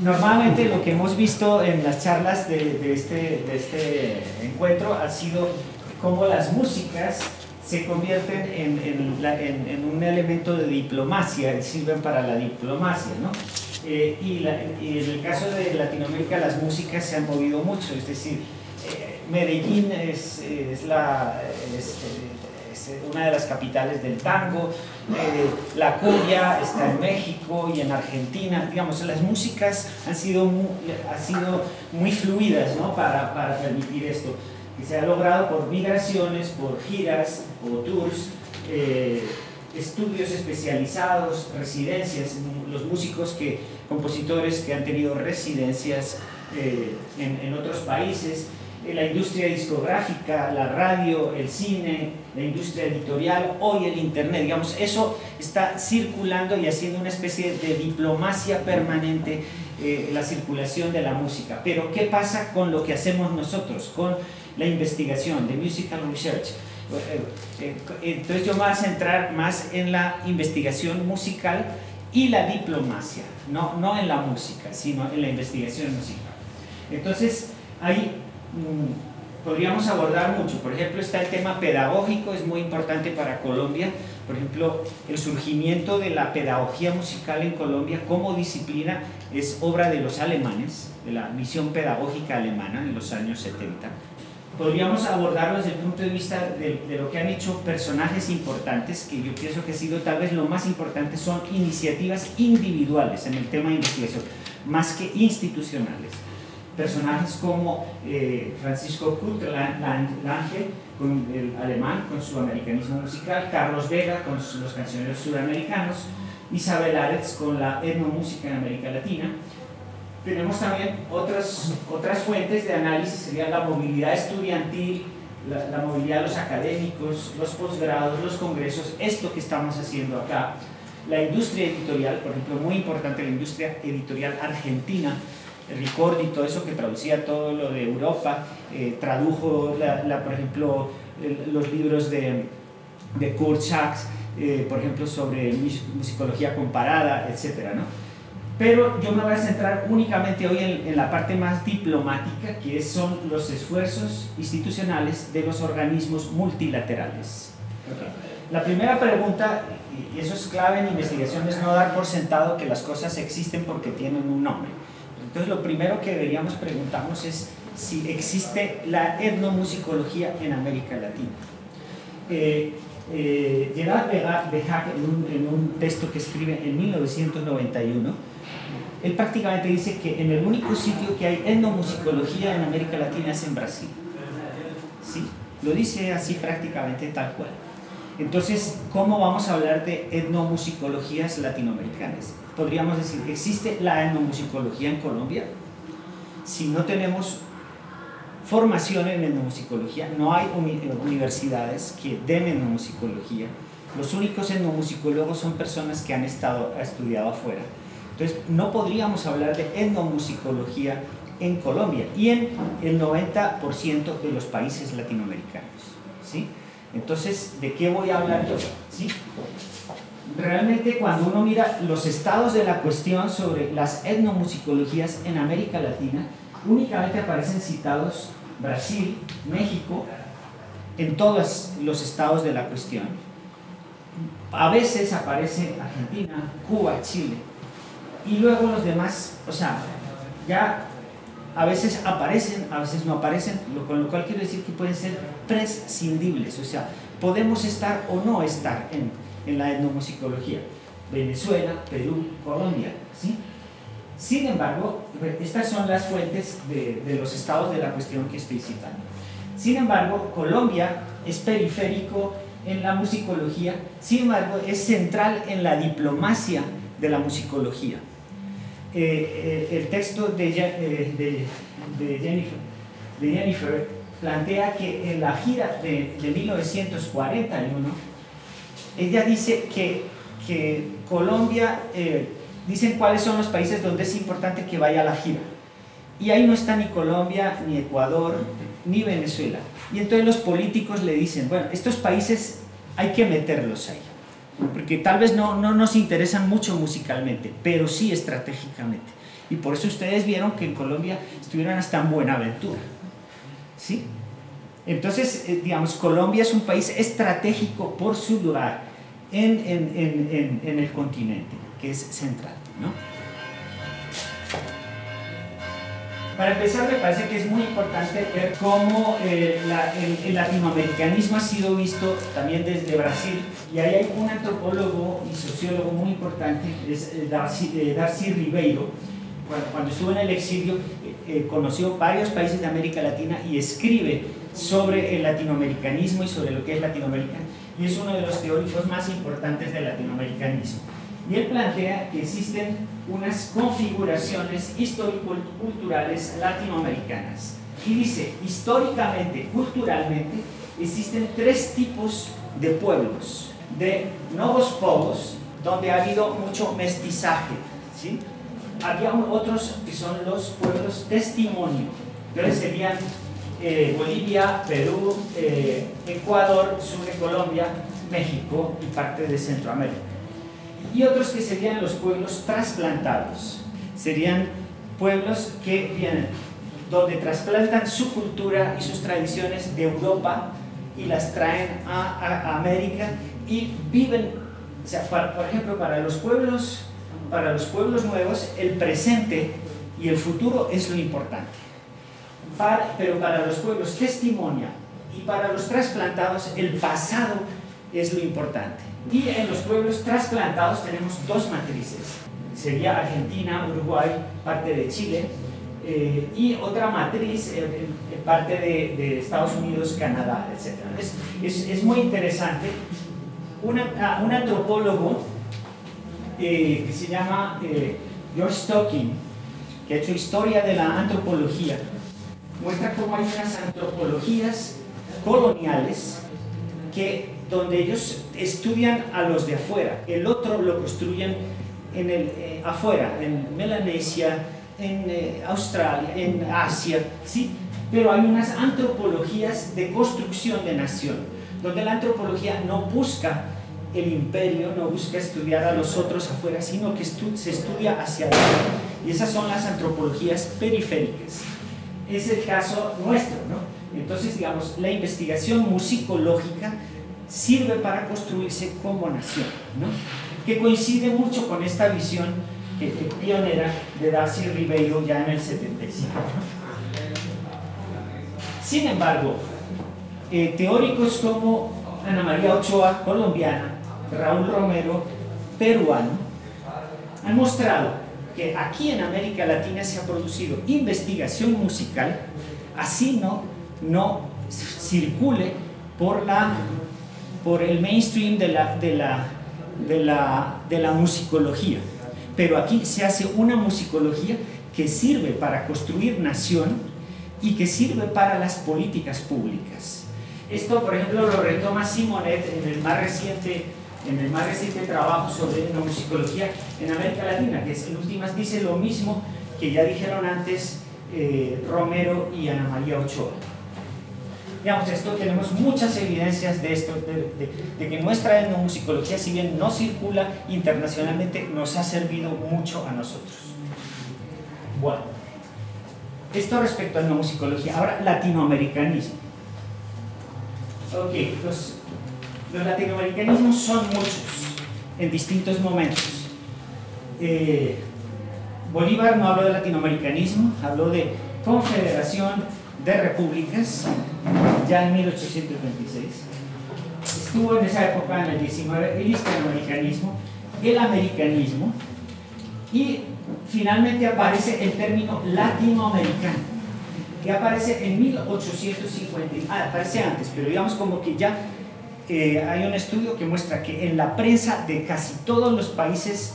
Normalmente lo que hemos visto en las charlas de, este, de este encuentro ha sido cómo las músicas se convierten en, un elemento de diplomacia, sirven para la diplomacia, ¿no? Eh, y, en el caso de Latinoamérica las músicas se han movido mucho, es decir, eh, Medellín es, es la, una de las capitales del tango, eh, la cumbia está en México y en Argentina, digamos, las músicas han sido muy, han sido muy fluidas ¿no? para, para permitir esto. Que se ha logrado por migraciones, por giras o tours, eh, estudios especializados, residencias, los músicos que, compositores que han tenido residencias eh, en, en, otros países, eh, la industria discográfica, la radio, el cine, la industria editorial, hoy el internet, digamos, eso está circulando y haciendo una especie de diplomacia permanente la circulación de la música. Pero ¿qué pasa con lo que hacemos nosotros? Con la investigación, de musical research. Eh, eh, entonces yo me voy a centrar más en la investigación musical y la diplomacia, no, no en la música, sino en la investigación musical. Entonces, mm, podríamos abordar mucho. Por ejemplo, está el tema pedagógico, es muy importante para Colombia. Por ejemplo, el surgimiento de la pedagogía musical en Colombia como disciplina es obra de los alemanes, de la misión pedagógica alemana en los años 70 podríamos abordarlo desde el punto de vista de, lo que han hecho personajes importantes, que yo pienso que ha sido tal vez lo más importante, son iniciativas individuales en el tema de investigación, más que institucionales. Personajes como eh, Francisco Kurt Lange, con el alemán, con su americanismo musical, Carlos Vega, con los cancioneros suramericanos, Isabel Aretz, con la etnomúsica en América Latina, tenemos también otras, otras fuentes de análisis, sería la movilidad estudiantil, la, movilidad de los académicos, los posgrados, los congresos, esto que estamos haciendo acá. La industria editorial, por ejemplo, muy importante la industria editorial argentina, Ricordi, todo eso que traducía todo lo de Europa, eh, tradujo, la, por ejemplo, los libros de, de Kurt Sachs, eh, por ejemplo, sobre musicología comparada, etc. ¿no? pero yo me voy a centrar únicamente hoy en, la parte más diplomática, que son los esfuerzos institucionales de los organismos multilaterales. La primera pregunta, y eso es clave en investigación, es no dar por sentado que las cosas existen porque tienen un nombre. Entonces lo primero que deberíamos preguntarnos es si existe la etnomusicología en América Latina. Eh, eh, Gerard en un texto que escribe en 1991, él prácticamente dice que en el único sitio que hay etnomusicología en América Latina es en Brasil. ¿Sí? Lo dice así prácticamente tal cual. Entonces, ¿cómo vamos a hablar de etnomusicologías latinoamericanas? Podríamos decir, ¿existe la etnomusicología en Colombia? Si no tenemos formación en etnomusicología, no hay universidades que den etnomusicología. Los únicos etnomusicólogos son personas que han estado, estudiado afuera. Entonces, no podríamos hablar de etnomusicología en Colombia y en el 90% de los países latinoamericanos. ¿sí? Entonces, ¿de qué voy a hablar yo? ¿Sí? Realmente cuando uno mira los estados de la cuestión sobre las etnomusicologías en América Latina, únicamente aparecen citados Brasil, México, en todos los estados de la cuestión. A veces aparece Argentina, Cuba, Chile, y luego los demás, o sea, ya a veces aparecen, a veces no aparecen, con lo cual quiero decir que pueden ser prescindibles, o sea, podemos estar o no estar en, en la etnomusicología. Venezuela, Perú, Colombia, ¿sí? Sin embargo, estas son las fuentes de, de los estados de la cuestión que estoy citando. Sin embargo, Colombia es periférico en la musicología, sin embargo, es central en la diplomacia de la musicología. Eh, eh, el texto de, eh, de, de, Jennifer, de, Jennifer, plantea que en la gira de, 1941, ella dice que, que Colombia, dicen cuáles son los países donde es importante que vaya a la gira. Y ahí no está ni Colombia, ni Ecuador, ni Venezuela. Y entonces los políticos le dicen, bueno, estos países hay que meterlos ahí porque tal vez no, no nos interesan mucho musicalmente, pero sí estratégicamente. Y por eso ustedes vieron que en Colombia estuvieron hasta en Buenaventura. ¿Sí? Entonces, eh, digamos, Colombia es un país estratégico por su lugar en, en, en, el continente, que es central. ¿no? Para empezar, me parece que es muy importante ver cómo eh, el, latinoamericanismo ha sido visto también desde Brasil. Y ahí hay un antropólogo y sociólogo muy importante, es eh, Darcy, Darcy Ribeiro. Cuando, estuvo en el exilio, conoció varios países de América Latina y escribe sobre el latinoamericanismo y sobre lo que es Latinoamérica, y es uno de los teóricos más importantes del latinoamericanismo. Y él plantea que existen unas configuraciones histórico-culturales latinoamericanas. Y dice, históricamente, culturalmente, existen tres tipos de pueblos, de nuevos pueblos, donde ha habido mucho mestizaje. ¿sí? Había otros que son los pueblos testimonio, que serían eh, Bolivia, Perú, eh, Ecuador, sur de Colombia, México y parte de Centroamérica. Y otros que serían los pueblos trasplantados. Serían pueblos que vienen, donde trasplantan su cultura y sus tradiciones de Europa y las traen a, América y viven, o sea, por ejemplo, para los pueblos, para los pueblos nuevos, el presente y el futuro es lo importante pero para los pueblos testimonia y para los trasplantados el pasado es lo importante. Y en los pueblos trasplantados tenemos dos matrices. Sería Argentina, Uruguay, parte de Chile eh, y otra matriz, eh, parte de, Estados Unidos, Canadá, etc. Es, es, muy interesante. Ah, un antropólogo eh, que se llama George Stocking, que ha hecho historia de la antropología, muestra cómo hay unas antropologías coloniales que donde ellos estudian a los de afuera, el otro lo construyen en el, eh, afuera, en Melanesia, en eh, Australia, en Asia, ¿sí? pero hay unas antropologías de construcción de nación, donde la antropología no busca el imperio, no busca estudiar a los otros afuera, sino que se estudia hacia adentro. Y esas son las antropologías periféricas es el caso nuestro, ¿no? Entonces, digamos, la investigación musicológica sirve para construirse como nación, ¿no? Que coincide mucho con esta visión que, pionera de Darcy Ribeiro ya en el 75. Sin embargo, eh, teóricos como Ana María Ochoa, colombiana, Raúl Romero, peruano, han mostrado que aquí en América Latina se ha producido investigación musical, así no, no circule por, la, por el mainstream de la, de, la, de, la, de la musicología. Pero aquí se hace una musicología que sirve para construir nación y que sirve para las políticas públicas. Esto, por ejemplo, lo retoma Simonet en el más reciente en el más reciente trabajo sobre musicología en América Latina, que en últimas dice lo mismo que ya dijeron antes eh, Romero y Ana María Ochoa. Digamos, esto tenemos muchas evidencias de esto, de, que nuestra etnomusicología, si bien no circula internacionalmente, nos ha servido mucho a nosotros. Bueno, esto respecto a etnomusicología. Ahora, latinoamericanismo. Ok, los los latinoamericanismos son muchos en distintos momentos. Eh, Bolívar no habló de latinoamericanismo, habló de confederación de repúblicas, ya en 1826. Estuvo en esa época, en el 19, el hispanoamericanismo, el americanismo, y finalmente aparece el término latinoamericano, que aparece en 1850, ah, aparece antes, pero digamos como que ya hay un estudio que muestra que en la prensa de casi todos los países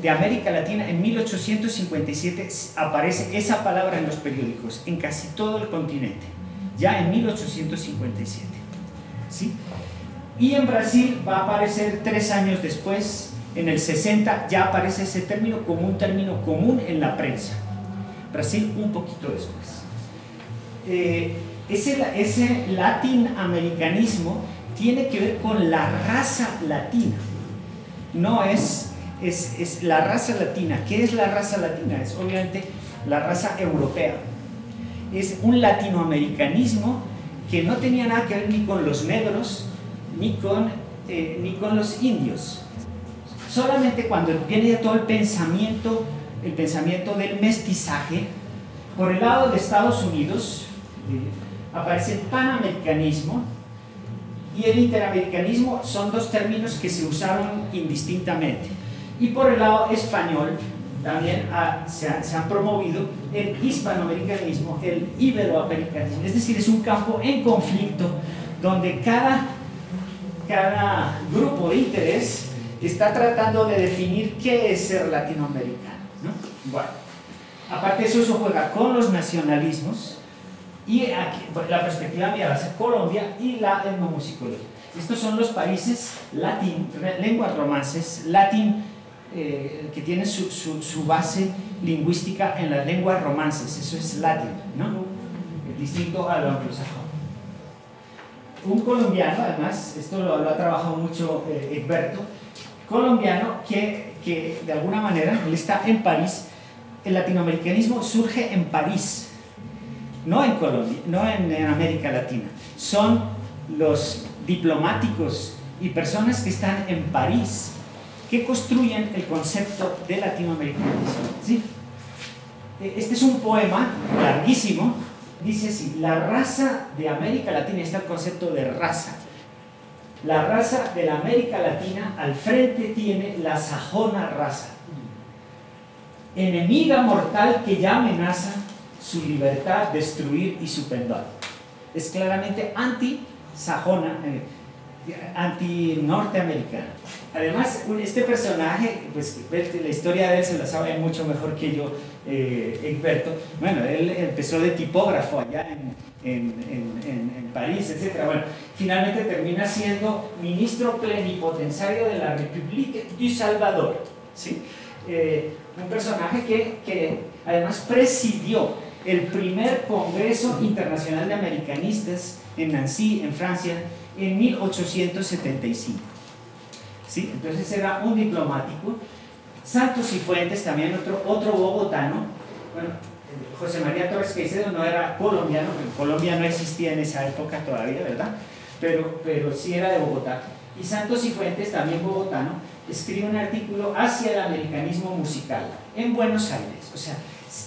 de América Latina en 1857 aparece esa palabra en los periódicos, en casi todo el continente, ya en 1857. ¿sí? Y en Brasil va a aparecer tres años después, en el 60, ya aparece ese término como un término común en la prensa. Brasil un poquito después. Eh, ese, ese latinoamericanismo tiene que ver con la raza latina. No es, es, es la raza latina. ¿Qué es la raza latina? Es obviamente la raza europea. Es un latinoamericanismo que no tenía nada que ver ni con los negros, ni con, eh, ni con los indios. Solamente cuando viene ya todo el pensamiento, el pensamiento del mestizaje, por el lado de Estados Unidos eh, aparece el panamericanismo y el interamericanismo son dos términos que se usaron indistintamente. Y por el lado español también se, han promovido el hispanoamericanismo, el iberoamericanismo, es decir, es un campo en conflicto donde cada, cada grupo de interés está tratando de definir qué es ser latinoamericano. Bueno, aparte de eso, eso juega con los nacionalismos y aquí, la perspectiva mía va a ser Colombia y la etnomusicología. Estos son los países latín, lenguas romances, latín eh, que tiene su, su, base lingüística en las lenguas romances, eso es latín, ¿no? distinto a lo anglosajón. Un colombiano, además, esto lo, ha trabajado mucho eh, Egberto, colombiano que, que de alguna manera, él está en París, el latinoamericanismo surge en París, no en Colombia, no en, América Latina. Son los diplomáticos y personas que están en París que construyen el concepto de latinoamericanismo. ¿sí? E, este es un poema larguísimo, dice así, la raza de América Latina, está el concepto de raza. La raza de la América Latina al frente tiene la sajona raza, enemiga mortal que ya amenaza su libertad, destruir y su pendón. Es claramente anti-sajona, eh, anti-norteamericana. Además, este personaje, pues la historia de él se la sabe mucho mejor que yo, eh. Bueno, él empezó de tipógrafo allá en, en, en, París, etc. Bueno, finalmente termina siendo ministro plenipotenciario de la República du Salvador. ¿sí? Eh, un personaje que, que además presidió el primer Congreso Internacional de Americanistas en Nancy, en Francia, en 1875. ¿Sí? Entonces era un diplomático. Santos y Fuentes, también otro, otro bogotano. Bueno, José María Torres Caicedo no era colombiano, Colombia no existía en esa época todavía, ¿verdad? Pero, pero sí era de Bogotá. Y Santos y Fuentes, también bogotano, escribe un artículo hacia el americanismo musical en Buenos Aires. O sea,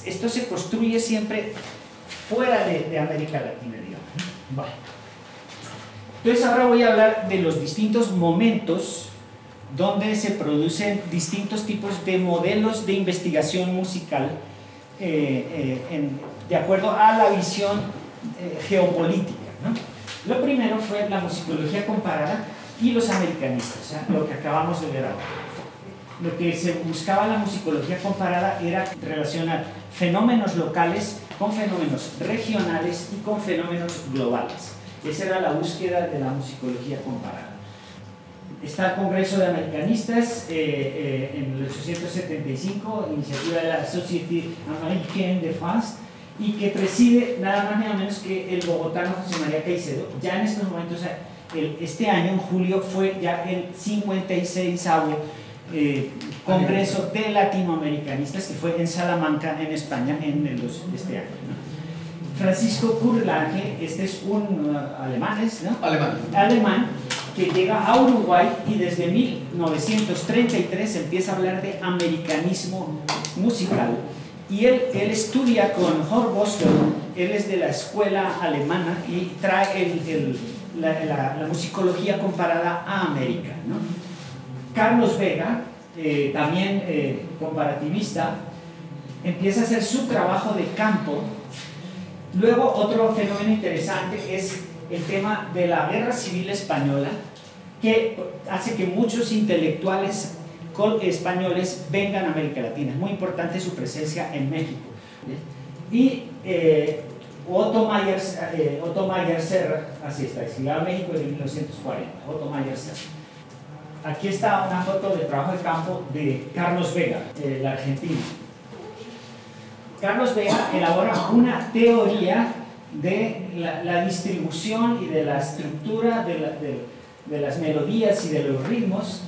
esto se construye siempre fuera de, de América Latina, digamos. Entonces ahora voy a hablar de los distintos momentos donde se producen distintos tipos de modelos de investigación musical eh, eh, de acuerdo a la visión eh, geopolítica. Lo primero fue la musicología comparada y los americanistas, sea, lo que acabamos de ver ahora. Lo que se buscaba en la musicología comparada era relacionar fenómenos locales con fenómenos regionales y con fenómenos globales. Esa era la búsqueda de la musicología comparada. Está el Congreso de Americanistas eh, eh, en el 875, iniciativa de la Société Américaine de France, y que preside nada más ni nada menos que el bogotano José María Caicedo. Ya en estos momentos, este año, en julio, fue ya el 56 eh, Congreso de Latinoamericanistas, que fue en Salamanca, en España, en el, este año. Francisco Kurlange, este es un uh, alemán, ¿no? Alemán. Alemán que llega a Uruguay y desde 1933 empieza a hablar de americanismo musical. Y él, él estudia con Horst él es de la escuela alemana y trae el, la, la, musicología comparada a América. ¿no? Carlos Vega, eh, también eh, comparativista, empieza a hacer su trabajo de campo Luego, otro fenómeno interesante es el tema de la guerra civil española, que hace que muchos intelectuales españoles vengan a América Latina. Es muy importante su presencia en México. Y eh, Otto, Mayer, Otto Mayer Serra, así está, llegaba a México en 1940, Otto Mayer Serra. Aquí está una foto de trabajo de campo de Carlos Vega, el argentino. Carlos Vega elabora una teoría de la, distribución y de la estructura de, las melodías y de los ritmos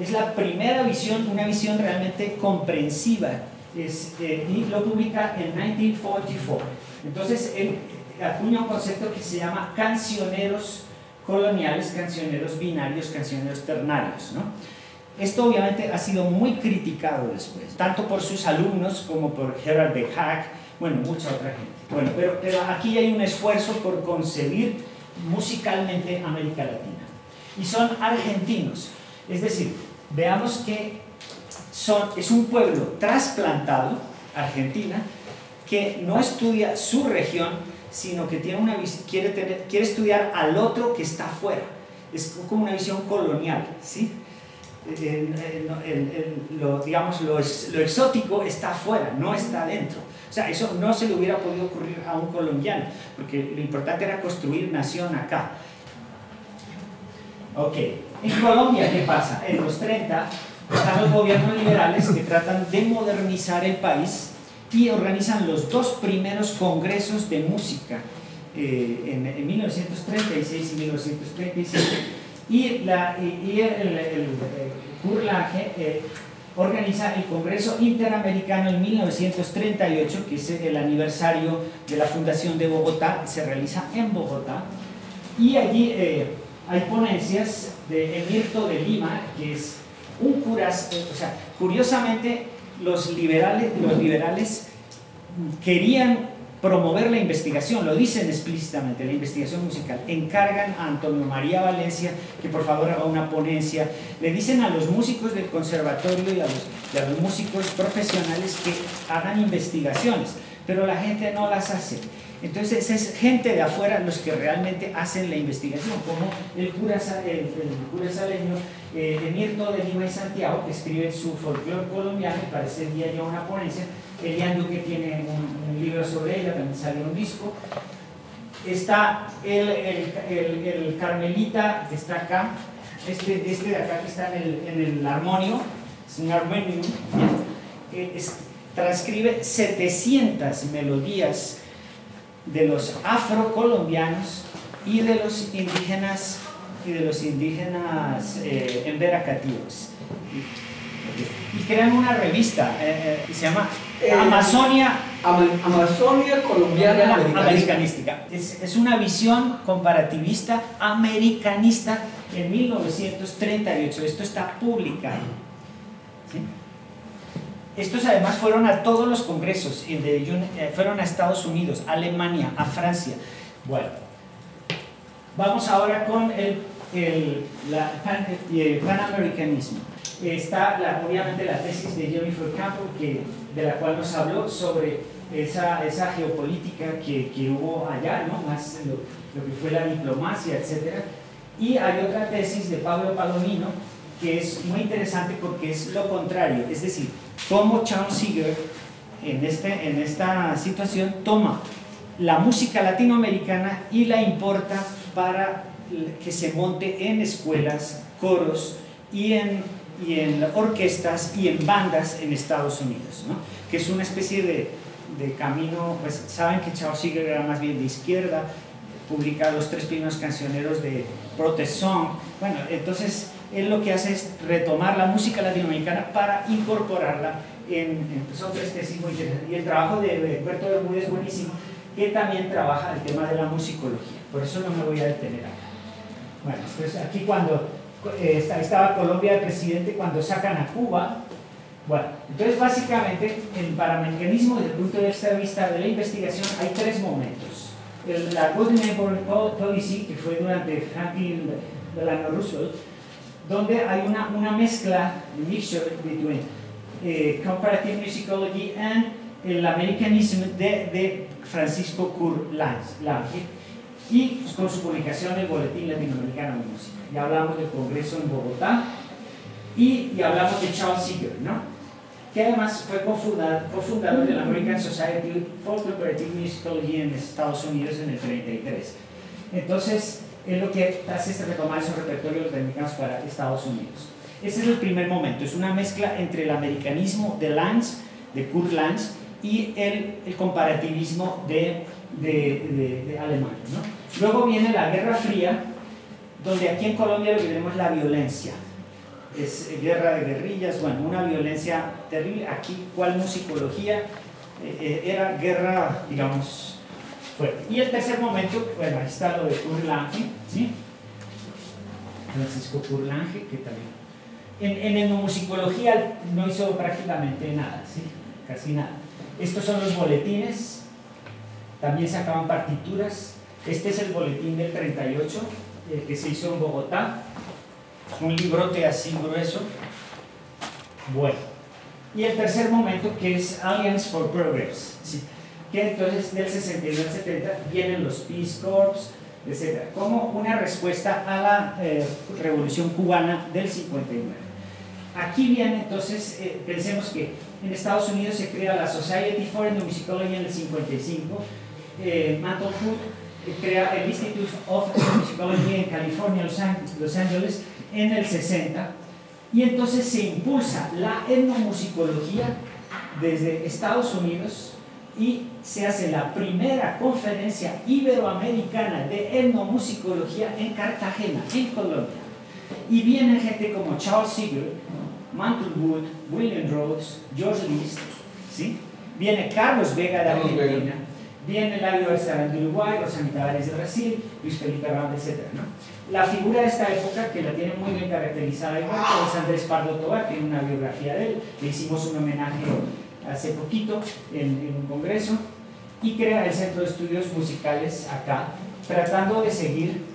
es la primera visión, una visión realmente comprensiva, es, eh, y lo publica en 1944. Entonces, él acuña un concepto que se llama cancioneros coloniales, cancioneros binarios, cancioneros ternarios. ¿no? Esto obviamente ha sido muy criticado después, tanto por sus alumnos como por Gerard de Hack, bueno, mucha otra gente. Bueno, pero, pero aquí hay un esfuerzo por concebir musicalmente América Latina. Y son argentinos. Es decir, veamos que son, es un pueblo trasplantado, Argentina, que no estudia su región, sino que tiene una, quiere, tener, quiere estudiar al otro que está afuera. Es como una visión colonial, ¿sí? lo, digamos, lo, exótico está afuera, no está dentro. O sea, eso no se le hubiera podido ocurrir a un colombiano, porque lo importante era construir nación acá. Ok, en Colombia, ¿qué pasa? En los 30 están los gobiernos liberales que tratan de modernizar el país y organizan los dos primeros congresos de música eh, en, 1936 y 1937 y, la, y, el, el, eh, organiza el Congreso Interamericano en 1938, que es el aniversario de la fundación de Bogotá, se realiza en Bogotá, y allí eh, hay ponencias de Emirto de Lima, que es un curas, o sea, curiosamente los liberales, los liberales querían promover la investigación, lo dicen explícitamente, la investigación musical. Encargan a Antonio María Valencia que por favor haga una ponencia. Le dicen a los músicos del conservatorio y a los, a los músicos profesionales que hagan investigaciones, pero la gente no las hace. Entonces es gente de afuera los que realmente hacen la investigación, como el cura, el, cura saleño eh, de Lima y Santiago, que escribe su folclore colombiano y para ese día ya una ponencia, Elian que tiene un, libro sobre ella, también salió un disco. Está el, el, el, Carmelita, que está acá, este, este de acá que está en el, en el armonio, es un armonium, transcribe 700 melodías de los afrocolombianos y de los indígenas y de los indígenas eh, emberacativos. Y crean una revista eh, eh, que se llama Amazonia, Amazonia Colombiana Americanística. Es, es, una visión comparativista americanista en 1938. Esto está publicado. Estos además fueron a todos los congresos, eh, fueron a Estados Unidos, Alemania, a Francia. Bueno, vamos ahora con el, el, la, el panamericanismo. Está la, obviamente la tesis de Jennifer Campbell, que, de la cual nos habló sobre esa, esa geopolítica que, que, hubo allá, ¿no? más lo, lo, que fue la diplomacia, etc. Y hay otra tesis de Pablo Palomino que es muy interesante porque es lo contrario, es decir, cómo Charles Seeger en, este, en esta situación toma la música latinoamericana y la importa para que se monte en escuelas, coros y en, y en orquestas y en bandas en Estados Unidos, ¿no? que es una especie de, de camino, pues saben que Charles Seeger era más bien de izquierda, publica los tres primeros cancioneros de Protest Song, bueno, entonces él lo que hace es retomar la música latinoamericana para incorporarla en, en pues, otras tesis muy. Y el trabajo de Humberto Bermúdez es buenísimo, que también trabaja el tema de la musicología. Por eso no me voy a detener acá. Bueno, entonces aquí cuando eh, estaba Colombia de presidente, cuando sacan a Cuba, bueno, entonces básicamente el panamericanismo desde el punto de vista de la investigación hay tres momentos. El, la Good Neighborhood Policy, que fue durante Franklin Delano Roosevelt, donde hay una, una mezcla, mixture between eh, comparative musicology and el americanismo de, de Francisco Kur Lange y con su publicación el Boletín Latinoamericano de Música. Ya hablamos del Congreso en Bogotá y, y hablamos de Charles Seeger, ¿no? que además fue cofundador, de la American Society for Comparative Musicology en Estados Unidos en el 33. Entonces, es lo que hace es retomar esos repertorios latinoamericanos para Estados Unidos. Ese es el primer momento, es una mezcla entre el americanismo de Lange, de Kurt Lange, y el, el comparativismo de, de, de, Alemania. ¿no? Luego viene la Guerra Fría, donde aquí en Colombia lo que tenemos es la violencia. es guerra de guerrillas, bueno, una violencia terrible. Aquí, ¿cuál musicología? Eh, eh, era guerra, digamos, Y el tercer momento, bueno, ahí está lo de Kurlange, ¿sí? Francisco Kurlange, que también. En, en etnomusicología no hizo prácticamente nada, ¿sí? Casi nada. Estos son los boletines, también sacaban partituras. Este es el boletín del 38, el que se hizo en Bogotá. Un librote así grueso. Bueno. Y el tercer momento que es Alliance for Progress. ¿sí? Que entonces del 69 al 70 vienen los Peace Corps, etc. Como una respuesta a la eh, revolución cubana del 59. Aquí viene entonces, eh, pensemos que en Estados Unidos se crea la Society for Musicology en el 55, eh, eh, crea el Institute of Musicology en California, Los Ángeles, en el 60, y entonces se impulsa la etnomusicología desde Estados Unidos y se hace la primera conferencia iberoamericana de etnomusicología en Cartagena, en Colombia. Y viene gente como Charles Seeger, Mantle Wood, William Rhodes, George List, ¿sí? viene Carlos Vega de Argentina, viene Lario de Uruguay, Rosa Tavares de Brasil, Luis Felipe Ramos, etc. ¿no? La figura de esta época, que la tiene muy bien caracterizada igual, es Andrés Pardo Tobar, tiene una biografía de él, le hicimos un homenaje hace poquito en, un congreso, y crea el Centro de Estudios Musicales acá, tratando de seguir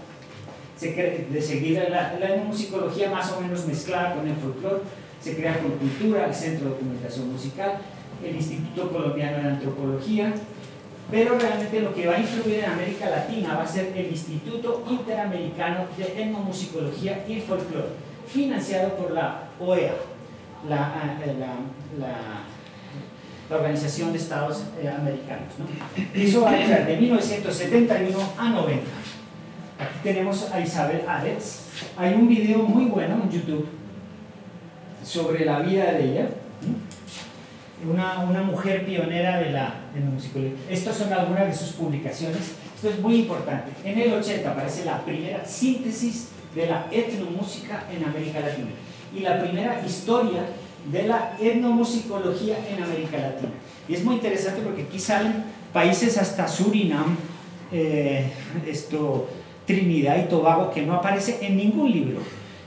de seguir la, la musicología más o menos mezclada con el folclore, se crea con cultura, el Centro de Documentación Musical, el Instituto Colombiano de Antropología, pero realmente lo que va a influir en América Latina va a ser el Instituto Interamericano de Etnomusicología y Folclore, financiado por la OEA, la, la Organización de Estados eh, Americanos. ¿no? Durar de 1971 a 90. Aquí tenemos a Isabel Aretz. Hay un video muy bueno en YouTube sobre la vida de ella. Una, una, mujer pionera de la etnomusicología. Estas son algunas de sus publicaciones. Esto es muy importante. En el 80 aparece la primera síntesis de la etnomúsica en América Latina y la primera historia de la etnomusicología en América Latina. Y es muy interesante porque aquí salen países hasta Surinam, eh, esto, Trinidad y Tobago, que no aparece en ningún libro.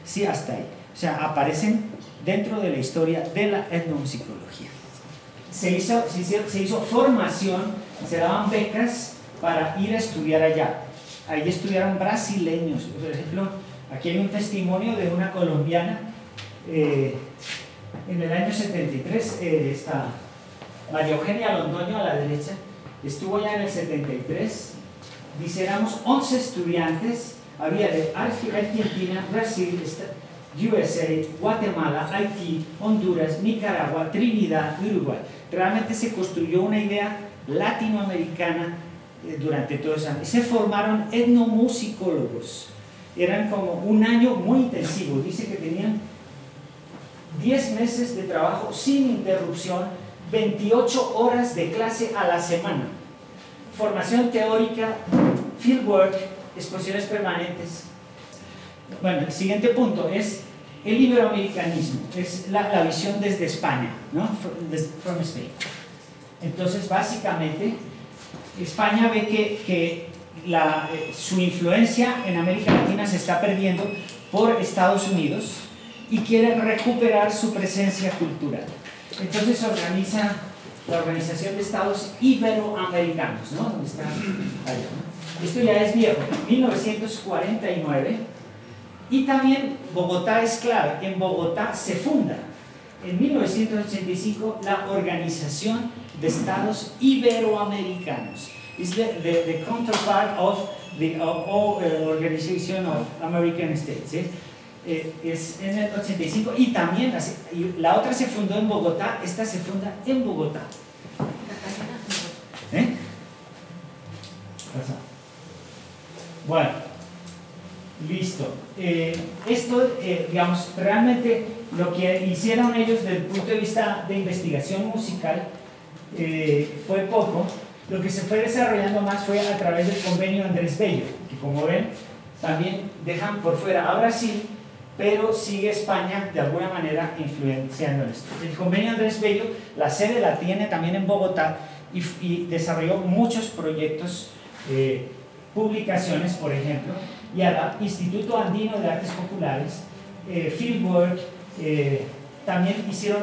Sí, hasta ahí. O sea, aparecen dentro de la historia de la etnomusicología. Se hizo, se hizo, formación, se daban becas para ir a estudiar allá. Ahí estudiaron brasileños. Por ejemplo, aquí hay un testimonio de una colombiana. Eh, en el año 73 eh, está María Eugenia Londoño a la derecha. Estuvo ya en el 73. Dice, éramos 11 estudiantes. Había de Argentina, Brasil, USA, Guatemala, Haití, Honduras, Nicaragua, Trinidad, Uruguay. Realmente se construyó una idea latinoamericana eh, durante todos esos años. Se formaron etnomusicólogos. Eran como un año muy intensivo. Dice que tenían 10 meses de trabajo sin interrupción, 28 horas de clase a la semana. Formación teórica, fieldwork, exposiciones permanentes, bueno, el siguiente punto es el iberoamericanismo, es la, visión desde España, ¿no? From, Spain. Entonces, básicamente, España ve que, que la, eh, su influencia en América Latina se está perdiendo por Estados Unidos y quiere recuperar su presencia cultural. Entonces organiza la Organización de Estados Iberoamericanos, ¿no? Donde está allá, Esto ya es viejo, 1949 y también Bogotá es clave. En Bogotá se funda en 1985 la Organización de Estados Iberoamericanos. Es the, the, counterpart of the uh, Organization of American States. ¿eh? Eh, es en el 85 y también la otra se fundó en Bogotá, esta se funda en Bogotá. ¿Eh? Bueno. Listo. Eh, esto, eh, digamos, realmente lo que hicieron ellos desde el punto de vista de investigación musical eh, fue poco. Lo que se fue desarrollando más fue a través del convenio Andrés Bello, que como ven, también dejan por fuera a Brasil, pero sigue España de alguna manera influenciando esto. El convenio Andrés Bello, la sede la tiene también en Bogotá y, desarrolló muchos proyectos, eh, publicaciones, por ejemplo, y al Instituto Andino de Artes Populares, eh, Fieldwork, eh, también hicieron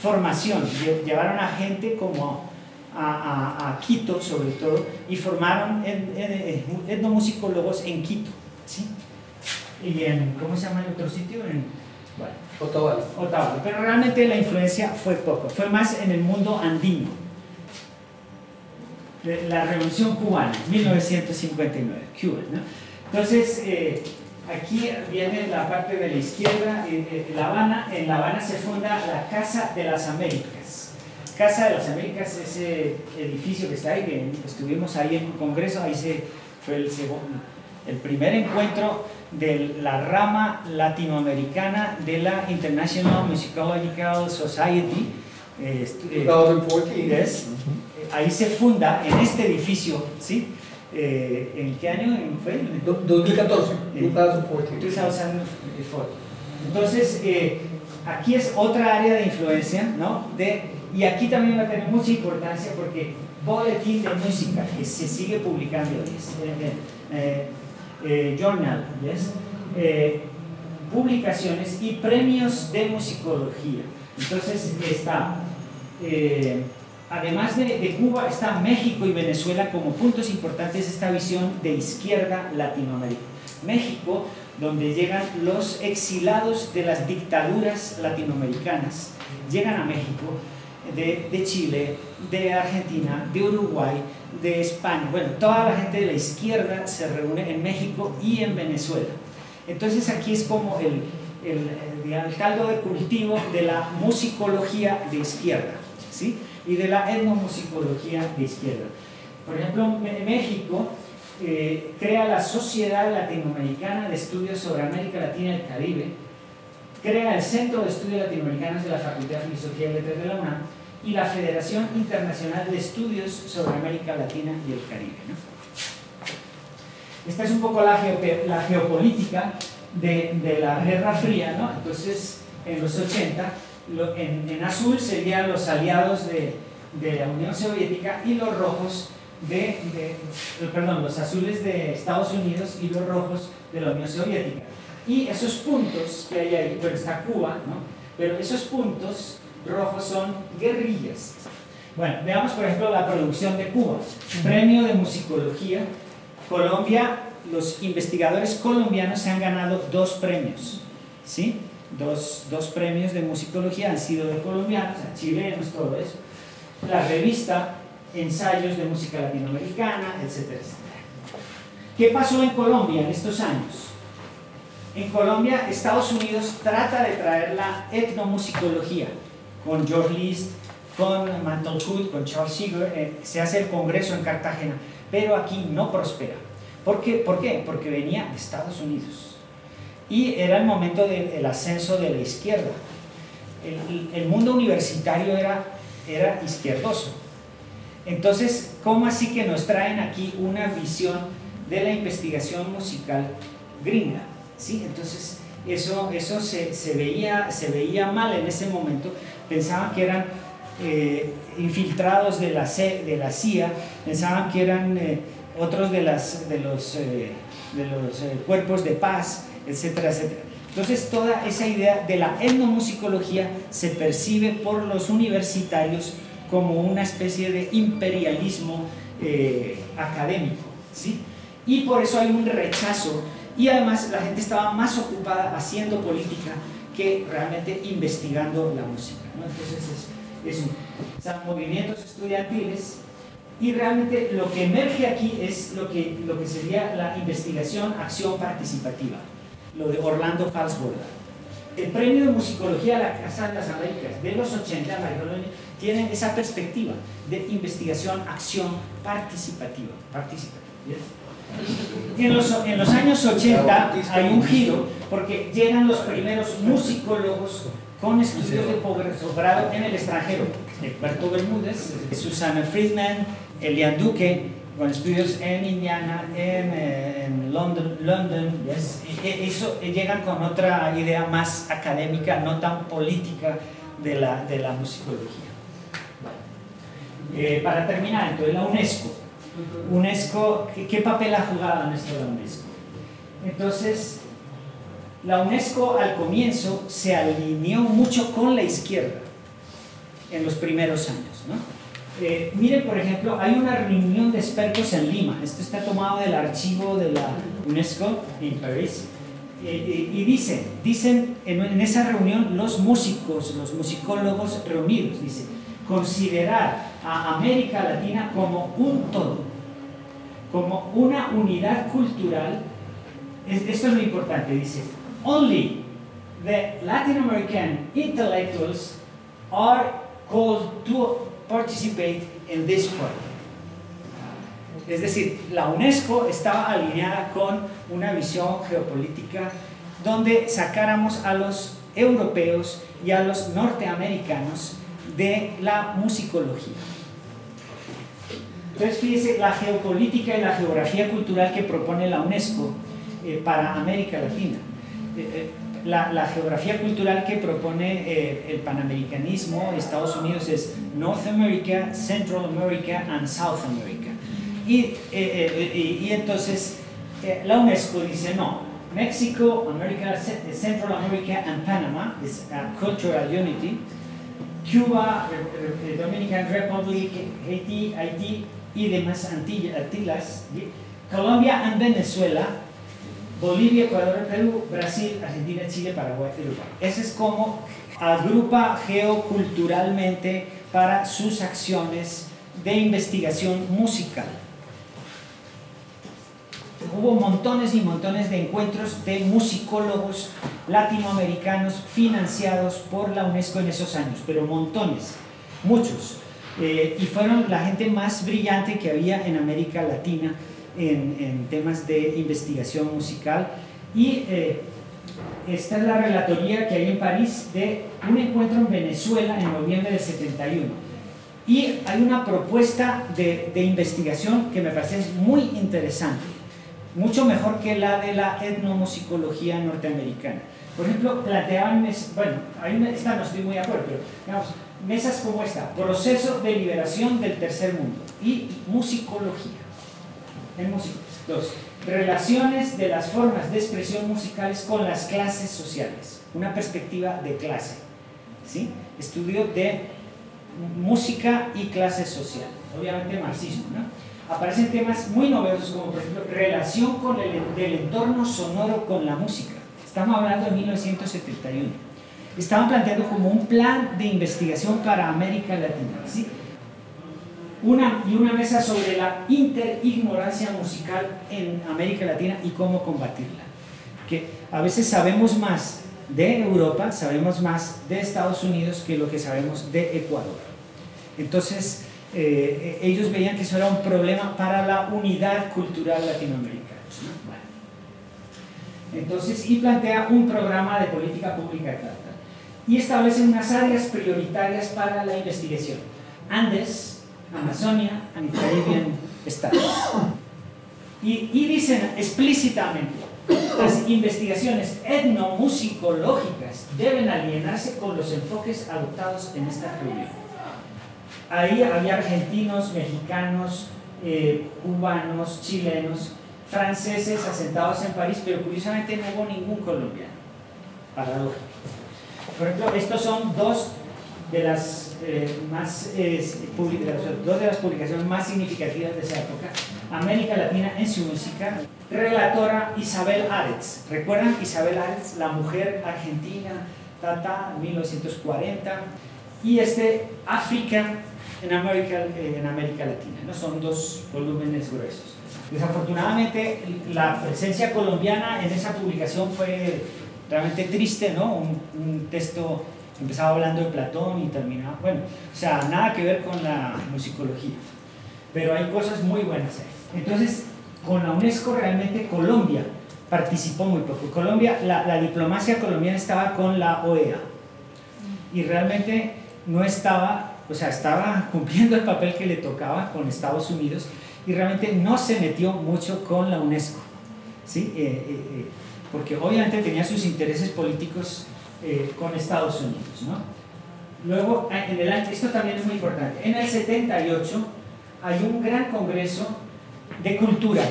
formación, llevaron a gente como a, Quito sobre todo y formaron etnomusicólogos en Quito. ¿sí? Y en, ¿cómo se llama el otro sitio? En, bueno, Pero realmente la influencia fue poco, fue más en el mundo andino. La Revolución Cubana, 1959, Cuba. ¿no? Entonces, eh, aquí viene la parte de la izquierda, eh, eh, La Habana, en La Habana se funda la Casa de las Américas. Casa de las Américas, ese edificio que está ahí, que estuvimos ahí en un congreso, ahí se, fue el, el primer encuentro de la rama latinoamericana de la International Musicological Society. 2014. Ahí se funda en este edificio, ¿sí? Eh, ¿En qué año fue? 2014, 2014. Entonces, eh, aquí es otra área de influencia, ¿no? De, y aquí también va a tener mucha importancia porque Boletín de Música, que se sigue publicando, eh, eh, journal, ¿yes? publicaciones y premios de musicología. Entonces está además de, Cuba, está México y Venezuela como puntos importantes de esta visión de izquierda Latinoamérica. México, donde llegan los exilados de las dictaduras latinoamericanas, llegan a México de, Chile, de Argentina, de Uruguay, de España. Bueno, toda la gente de la izquierda se reúne en México y en Venezuela. Entonces aquí es como el, el, caldo de cultivo de la musicología de izquierda. ¿sí? y de la etnomusicología de izquierda. Por ejemplo, México eh, crea la Sociedad Latinoamericana de Estudios sobre América Latina y el Caribe, crea el Centro de Estudios Latinoamericanos de la Facultad de Filosofía y Letras de la UNAM y la Federación Internacional de Estudios sobre América Latina y el Caribe. Esta es un poco la, la geopolítica de, de, la Guerra Fría, ¿no? Entonces, en los 80 en, azul serían los aliados de, la Unión Soviética y los rojos de, perdón, los azules de Estados Unidos y los rojos de la Unión Soviética. Y esos puntos que hay ahí, bueno, está Cuba, ¿no? Pero esos puntos rojos son guerrillas. Bueno, veamos por ejemplo la producción de Cuba. Premio de musicología. Colombia, los investigadores colombianos se han ganado dos premios. ¿Sí? dos, dos premios de musicología han sido de colombianos, chilenos, todo eso. La revista Ensayos de Música Latinoamericana, etcétera, etcétera. ¿Qué pasó en Colombia en estos años? En Colombia, Estados Unidos trata de traer la etnomusicología con George List, con Mantle Hood, con Charles Seeger, eh, se hace el congreso en Cartagena, pero aquí no prospera. ¿Por qué? ¿Por qué? Porque venía de Estados Unidos y era el momento del ascenso de la izquierda. El, mundo universitario era, era izquierdoso. Entonces, ¿cómo así que nos traen aquí una visión de la investigación musical gringa? ¿Sí? Entonces, eso, eso se, veía, se veía mal en ese momento. Pensaban que eran eh, infiltrados de la, de la CIA, pensaban que eran eh, otros de, las, de los, eh, de los cuerpos de paz, etcétera, etcétera. Entonces toda esa idea de la etnomusicología se percibe por los universitarios como una especie de imperialismo académico, ¿sí? Y por eso hay un rechazo y además la gente estaba más ocupada haciendo política que realmente investigando la música. Entonces es, son movimientos estudiantiles y realmente lo que emerge aquí es lo que, lo que sería la investigación, acción participativa lo de Orlando Falsborda. El premio de musicología de la Casa de las Américas de los 80, tiene esa perspectiva de investigación, acción participativa. participativa en, los, años 80 hay un giro porque llegan los primeros musicólogos con estudios de posgrado en el extranjero. Alberto Bermúdez, Susana Friedman, Elian Duque, con estudios en Indiana, en, London. E, e, eso eh, llegan con otra idea más académica, no tan política de la, de la musicología. Eh, para terminar, entonces la UNESCO. UNESCO, ¿qué, ¿qué, papel ha jugado en esto la UNESCO? Entonces, la UNESCO al comienzo se alineó mucho con la izquierda en los primeros años. ¿no? Eh, miren, por ejemplo, hay una reunión de expertos en Lima. Esto está tomado del archivo de la UNESCO en París. Eh, eh, y dicen, dicen en, esa reunión los músicos, los musicólogos reunidos, dice, considerar a América Latina como un todo, como una unidad cultural. Es, esto es lo importante, dice, only the Latin American intellectuals are called to participate in this project. Es decir, la UNESCO estaba alineada con una visión geopolítica donde sacáramos a los europeos y a los norteamericanos de la musicología. Entonces, fíjese, la geopolítica y la geografía cultural que propone la UNESCO eh, para América Latina. Eh, eh, la, geografía cultural que propone eh, el panamericanismo Estados Unidos es North America, Central America and South America. Y, eh, eh, y, y entonces la UNESCO dice no, México, America, Central America and Panama is a cultural unity. Cuba, Dominican Republic, Haiti, Haití y demás Antillas, Colombia and Venezuela Bolivia, Ecuador, Perú, Brasil, Argentina, Chile, Paraguay Uruguay. Ese es como agrupa geoculturalmente para sus acciones de investigación musical. Hubo montones y montones de encuentros de musicólogos latinoamericanos financiados por la UNESCO en esos años, pero montones, muchos. Eh, y fueron la gente más brillante que había en América Latina en, temas de investigación musical. Y eh, esta es la relatoría que hay en París de un encuentro en Venezuela en noviembre del 71 y hay una propuesta de investigación que me parece muy interesante mucho mejor que la de la etnomusicología norteamericana por ejemplo, planteaban, bueno, ahí esta no estoy muy de acuerdo, pero digamos, mesas como esta, proceso de liberación del tercer mundo y musicología en música. Dos, relaciones de las formas de expresión musicales con las clases sociales, una perspectiva de clase. ¿sí? Estudio de música y clase social, obviamente marxismo. ¿no? Aparecen temas muy novedosos como por ejemplo relación con el del entorno sonoro con la música. Estamos hablando de 1971. Estaban planteando como un plan de investigación para América Latina. ¿sí? una, y una mesa sobre la interignorancia musical en América Latina y cómo combatirla. Que a veces sabemos más de Europa, sabemos más de Estados Unidos que lo que sabemos de Ecuador. Entonces, eh, ellos veían que eso era un problema para la unidad cultural latinoamericana. Bueno. Entonces, y plantea un programa de política pública y establece unas áreas prioritarias para la investigación. Andes, Amazonia and Caribbean States. Y, y dicen explícitamente, las investigaciones etnomusicológicas deben alienarse con los enfoques adoptados en esta reunión. Ahí había argentinos, mexicanos, eh, cubanos, chilenos, franceses asentados en París, pero curiosamente no hubo ningún colombiano. Paradójico. Por ejemplo, estos son dos de las, eh, más, eh, dos de las publicaciones más significativas de esa época, América Latina en su música, relatora Isabel Aretz. ¿Recuerdan Isabel Aretz, la mujer argentina, Tata, 1940? Y este África en América, eh, en América Latina, ¿no? son dos volúmenes gruesos. Desafortunadamente, la presencia colombiana en esa publicación fue realmente triste, ¿no? un, un texto empezaba hablando de Platón y terminaba, bueno, o sea, nada que ver con la musicología, pero hay cosas muy buenas ahí. Entonces, con la UNESCO realmente Colombia participó muy poco. Colombia, la, la diplomacia colombiana estaba con la OEA y realmente no estaba o sea, estaba cumpliendo el papel que le tocaba con Estados Unidos y realmente no se metió mucho con la UNESCO, ¿sí? Eh, eh, eh, porque obviamente tenía sus intereses políticos con Estados Unidos. ¿no? Luego, en el, esto también es muy importante, en el 78 hay un gran congreso de cultura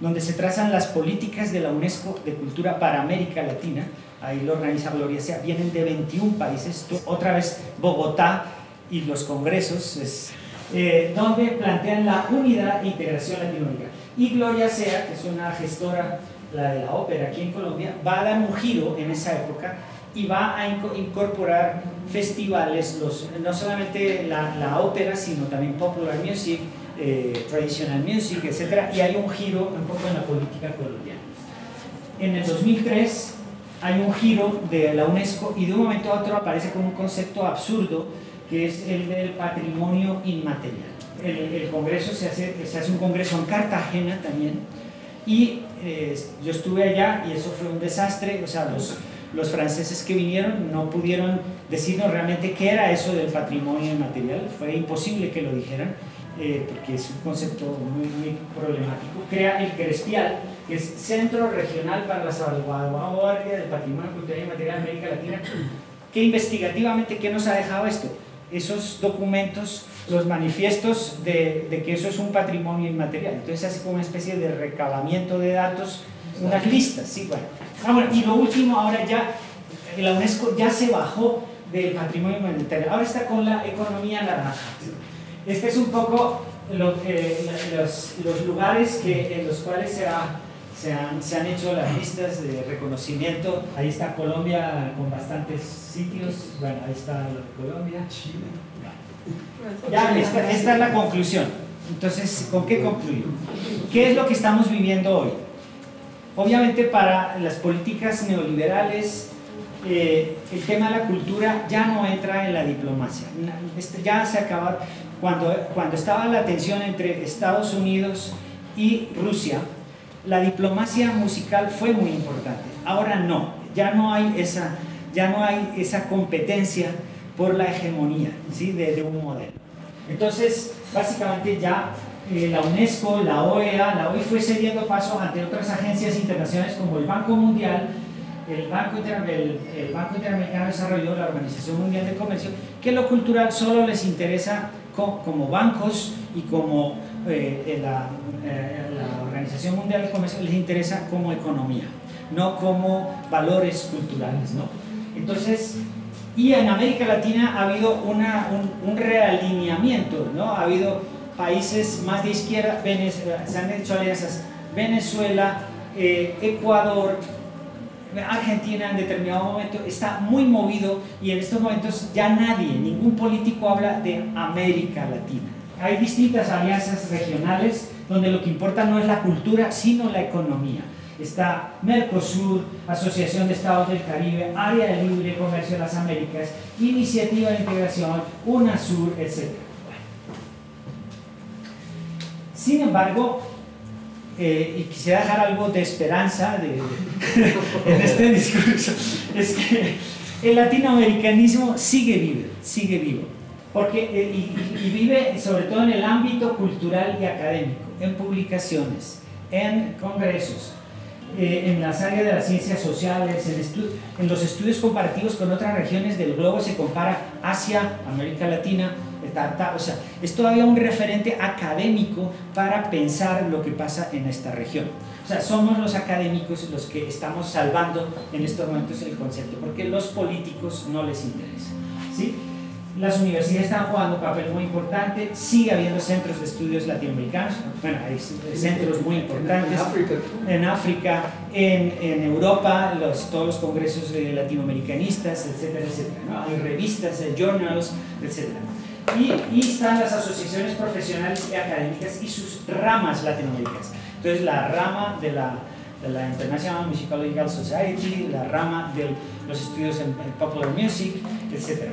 donde se trazan las políticas de la UNESCO de cultura para América Latina, ahí lo organiza Gloria Sea, vienen de 21 países, otra vez Bogotá y los congresos, es, eh, donde plantean la unidad e integración latinoamericana. Y Gloria Sea, que es una gestora, la de la ópera aquí en Colombia, va a dar un giro en esa época y va a incorporar festivales, no solamente la, la ópera, sino también popular music, eh, traditional music, etc. Y hay un giro un poco en la política colombiana. En el 2003 hay un giro de la UNESCO y de un momento a otro aparece con un concepto absurdo que es el del patrimonio inmaterial. El, Congreso se hace, se hace un congreso en Cartagena también y eh, yo estuve allá y eso fue un desastre, o sea, los, los franceses que vinieron no pudieron decirnos realmente qué era eso del patrimonio inmaterial, fue imposible que lo dijeran eh, porque es un concepto muy, muy problemático, crea el CRESPIAL, que es Centro Regional para la Salvaguardia del Patrimonio Cultural y Material de América Latina, que investigativamente, ¿qué nos ha dejado esto? Esos documentos, los manifiestos de, de que eso es un patrimonio inmaterial. Entonces hace como una especie de recabamiento de datos, unas listas, sí, bueno. Ah. Y lo último, ahora ya, la UNESCO ya se bajó del patrimonio inmaterial, ahora está con la economía naranja. Este es un poco lo, los, los, lugares que, en los cuales se, se, han, se, han, hecho las listas de reconocimiento. Ahí está Colombia con bastantes sitios. Bueno, ahí está Colombia, Chile. Ya, esta, esta es la conclusión. Entonces, ¿con qué concluyo? ¿Qué es lo que estamos viviendo hoy? Obviamente para las políticas neoliberales eh, el tema de la cultura ya no entra en la diplomacia. Este, ya se acaba, cuando, cuando estaba la tensión entre Estados Unidos y Rusia, la diplomacia musical fue muy importante. Ahora no, ya no hay esa, ya no hay esa competencia por la hegemonía ¿sí? de, un modelo. Entonces, básicamente ya eh, la UNESCO, la OEA, la OEA fue cediendo paso ante otras agencias internacionales como el Banco Mundial, el Banco, el Banco Interamericano de Desarrollo, la Organización Mundial de Comercio, que lo cultural solo les interesa como bancos y como eh, la, eh, Organización Mundial de Comercio les interesa como economía, no como valores culturales. ¿no? Entonces, y en América Latina ha habido una, un, realineamiento, ¿no? ha habido países más de izquierda, se han hecho alianzas Venezuela, eh, Ecuador, Argentina en determinado momento está muy movido y en estos momentos ya nadie, ningún político habla de América Latina. Hay distintas alianzas regionales donde lo que importa no es la cultura, sino la economía. Está Mercosur, Asociación de Estados del Caribe, Área de Libre Comercio de las Américas, Iniciativa de Integración, UNASUR, etc. Sin embargo, eh, y quisiera dejar algo de esperanza en este discurso, es que el latinoamericanismo sigue vivo, sigue vivo, porque, eh, y, vive sobre todo en el ámbito cultural y académico, en publicaciones, en congresos, eh, en las áreas de las ciencias sociales, en, en los estudios comparativos con otras regiones del globo se compara Asia, América Latina, o sea, es todavía un referente académico para pensar lo que pasa en esta región. O sea, somos los académicos los que estamos salvando en estos momentos el concepto, porque los políticos no les interesa. ¿sí? Las universidades están jugando un papel muy importante, sigue habiendo centros de estudios latinoamericanos, bueno, hay centros muy importantes. En África. En, en, Europa, los, todos los congresos latinoamericanistas, etcétera, etcétera. Hay revistas, journals, etcétera. Y, están las asociaciones profesionales y académicas y sus ramas latinoamericanas. Entonces, la rama de la, de la International Musicological Society, la rama de los estudios en, Popular Music, etc.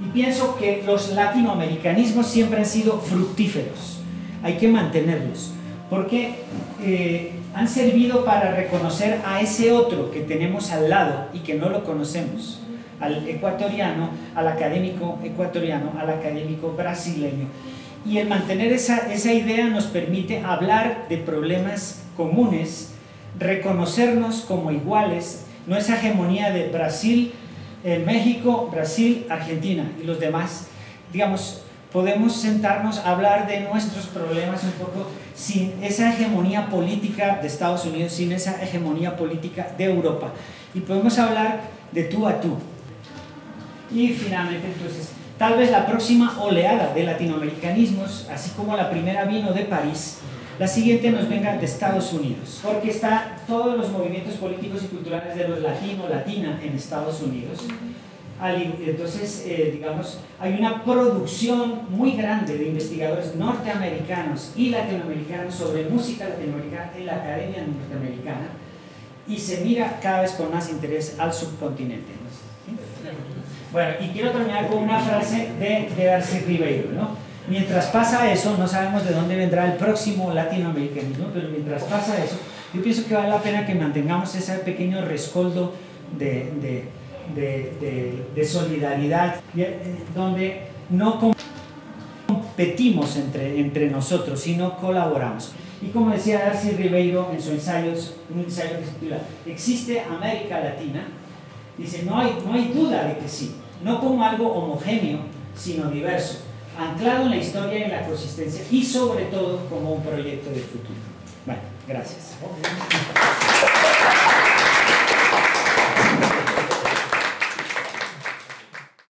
Y pienso que los latinoamericanismos siempre han sido fructíferos. Hay que mantenerlos. Porque eh, han servido para reconocer a ese otro que tenemos al lado y que no lo conocemos al ecuatoriano, al académico ecuatoriano, al académico brasileño. Y el mantener esa, esa idea nos permite hablar de problemas comunes, reconocernos como iguales, no esa hegemonía de Brasil, eh, México, Brasil, Argentina y los demás. Digamos, podemos sentarnos a hablar de nuestros problemas un poco sin esa hegemonía política de Estados Unidos, sin esa hegemonía política de Europa. Y podemos hablar de tú a tú. Y finalmente, entonces, tal vez la próxima oleada de latinoamericanismos, así como la primera vino de París, la siguiente nos venga de Estados Unidos, porque está todos los movimientos políticos y culturales de los latinos, latina en Estados Unidos. Entonces, eh, digamos, hay una producción muy grande de investigadores norteamericanos y latinoamericanos sobre música latinoamericana en la Academia Norteamericana y se mira cada vez con más interés al subcontinente. Bueno, y quiero terminar con una frase de, de Darcy Ribeiro, ¿no? Mientras pasa eso, no sabemos de dónde vendrá el próximo latinoamericanismo, pero mientras pasa eso, yo pienso que vale la pena que mantengamos ese pequeño rescoldo de, de, de, solidaridad, eh, donde no competimos entre, entre nosotros, sino colaboramos. Y como decía Darcy Ribeiro en su ensayo, un ensayo que se titula ¿Existe América Latina? Dice, no hay, no hay duda de que sí, no como algo homogéneo, sino diverso, anclado en la historia y en la consistencia y sobre todo como un proyecto de futuro. Bueno, gracias.